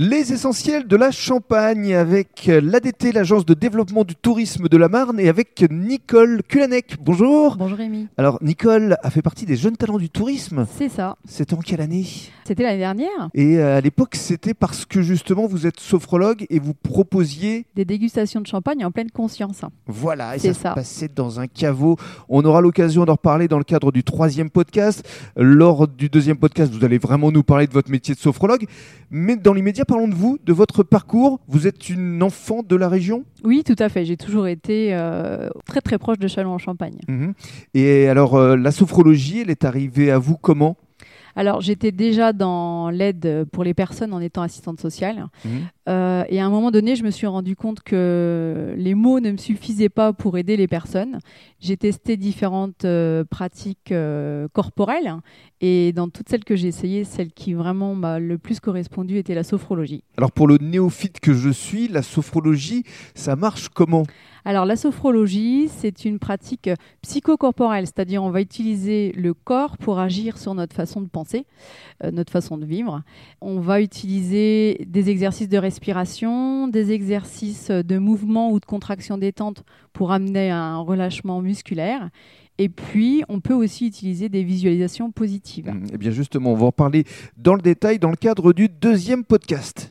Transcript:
Les essentiels de la Champagne avec l'ADT, l'agence de développement du tourisme de la Marne, et avec Nicole Kulanec. Bonjour. Bonjour Rémi. Alors, Nicole a fait partie des jeunes talents du tourisme. C'est ça. C'était en quelle année? C'était l'année dernière. Et euh, à l'époque, c'était parce que justement, vous êtes sophrologue et vous proposiez. Des dégustations de champagne en pleine conscience. Voilà, et C'est ça, ça. se passait dans un caveau. On aura l'occasion d'en reparler dans le cadre du troisième podcast. Lors du deuxième podcast, vous allez vraiment nous parler de votre métier de sophrologue. Mais dans l'immédiat, parlons de vous, de votre parcours. Vous êtes une enfant de la région? Oui, tout à fait. J'ai toujours été euh, très très proche de Châlons-en-Champagne. Mhm. Et alors, euh, la sophrologie, elle est arrivée à vous comment? Alors j'étais déjà dans l'aide pour les personnes en étant assistante sociale. Mhm. Euh, et à un moment donné, je me suis rendu compte que les mots ne me suffisaient pas pour aider les personnes. J'ai testé différentes euh, pratiques euh, corporelles et dans toutes celles que j'ai essayées, celle qui vraiment m'a le plus correspondu était la sophrologie. Alors, pour le néophyte que je suis, la sophrologie, ça marche comment? Alors la sophrologie, c'est une pratique psychocorporelle, c'est-à-dire on va utiliser le corps pour agir sur notre façon de penser, notre façon de vivre. On va utiliser des exercices de respiration, des exercices de mouvement ou de contraction détente pour amener un relâchement musculaire. Et puis, on peut aussi utiliser des visualisations positives. Mhm. Eh bien, justement, on va en parler dans le détail dans le cadre du deuxième podcast.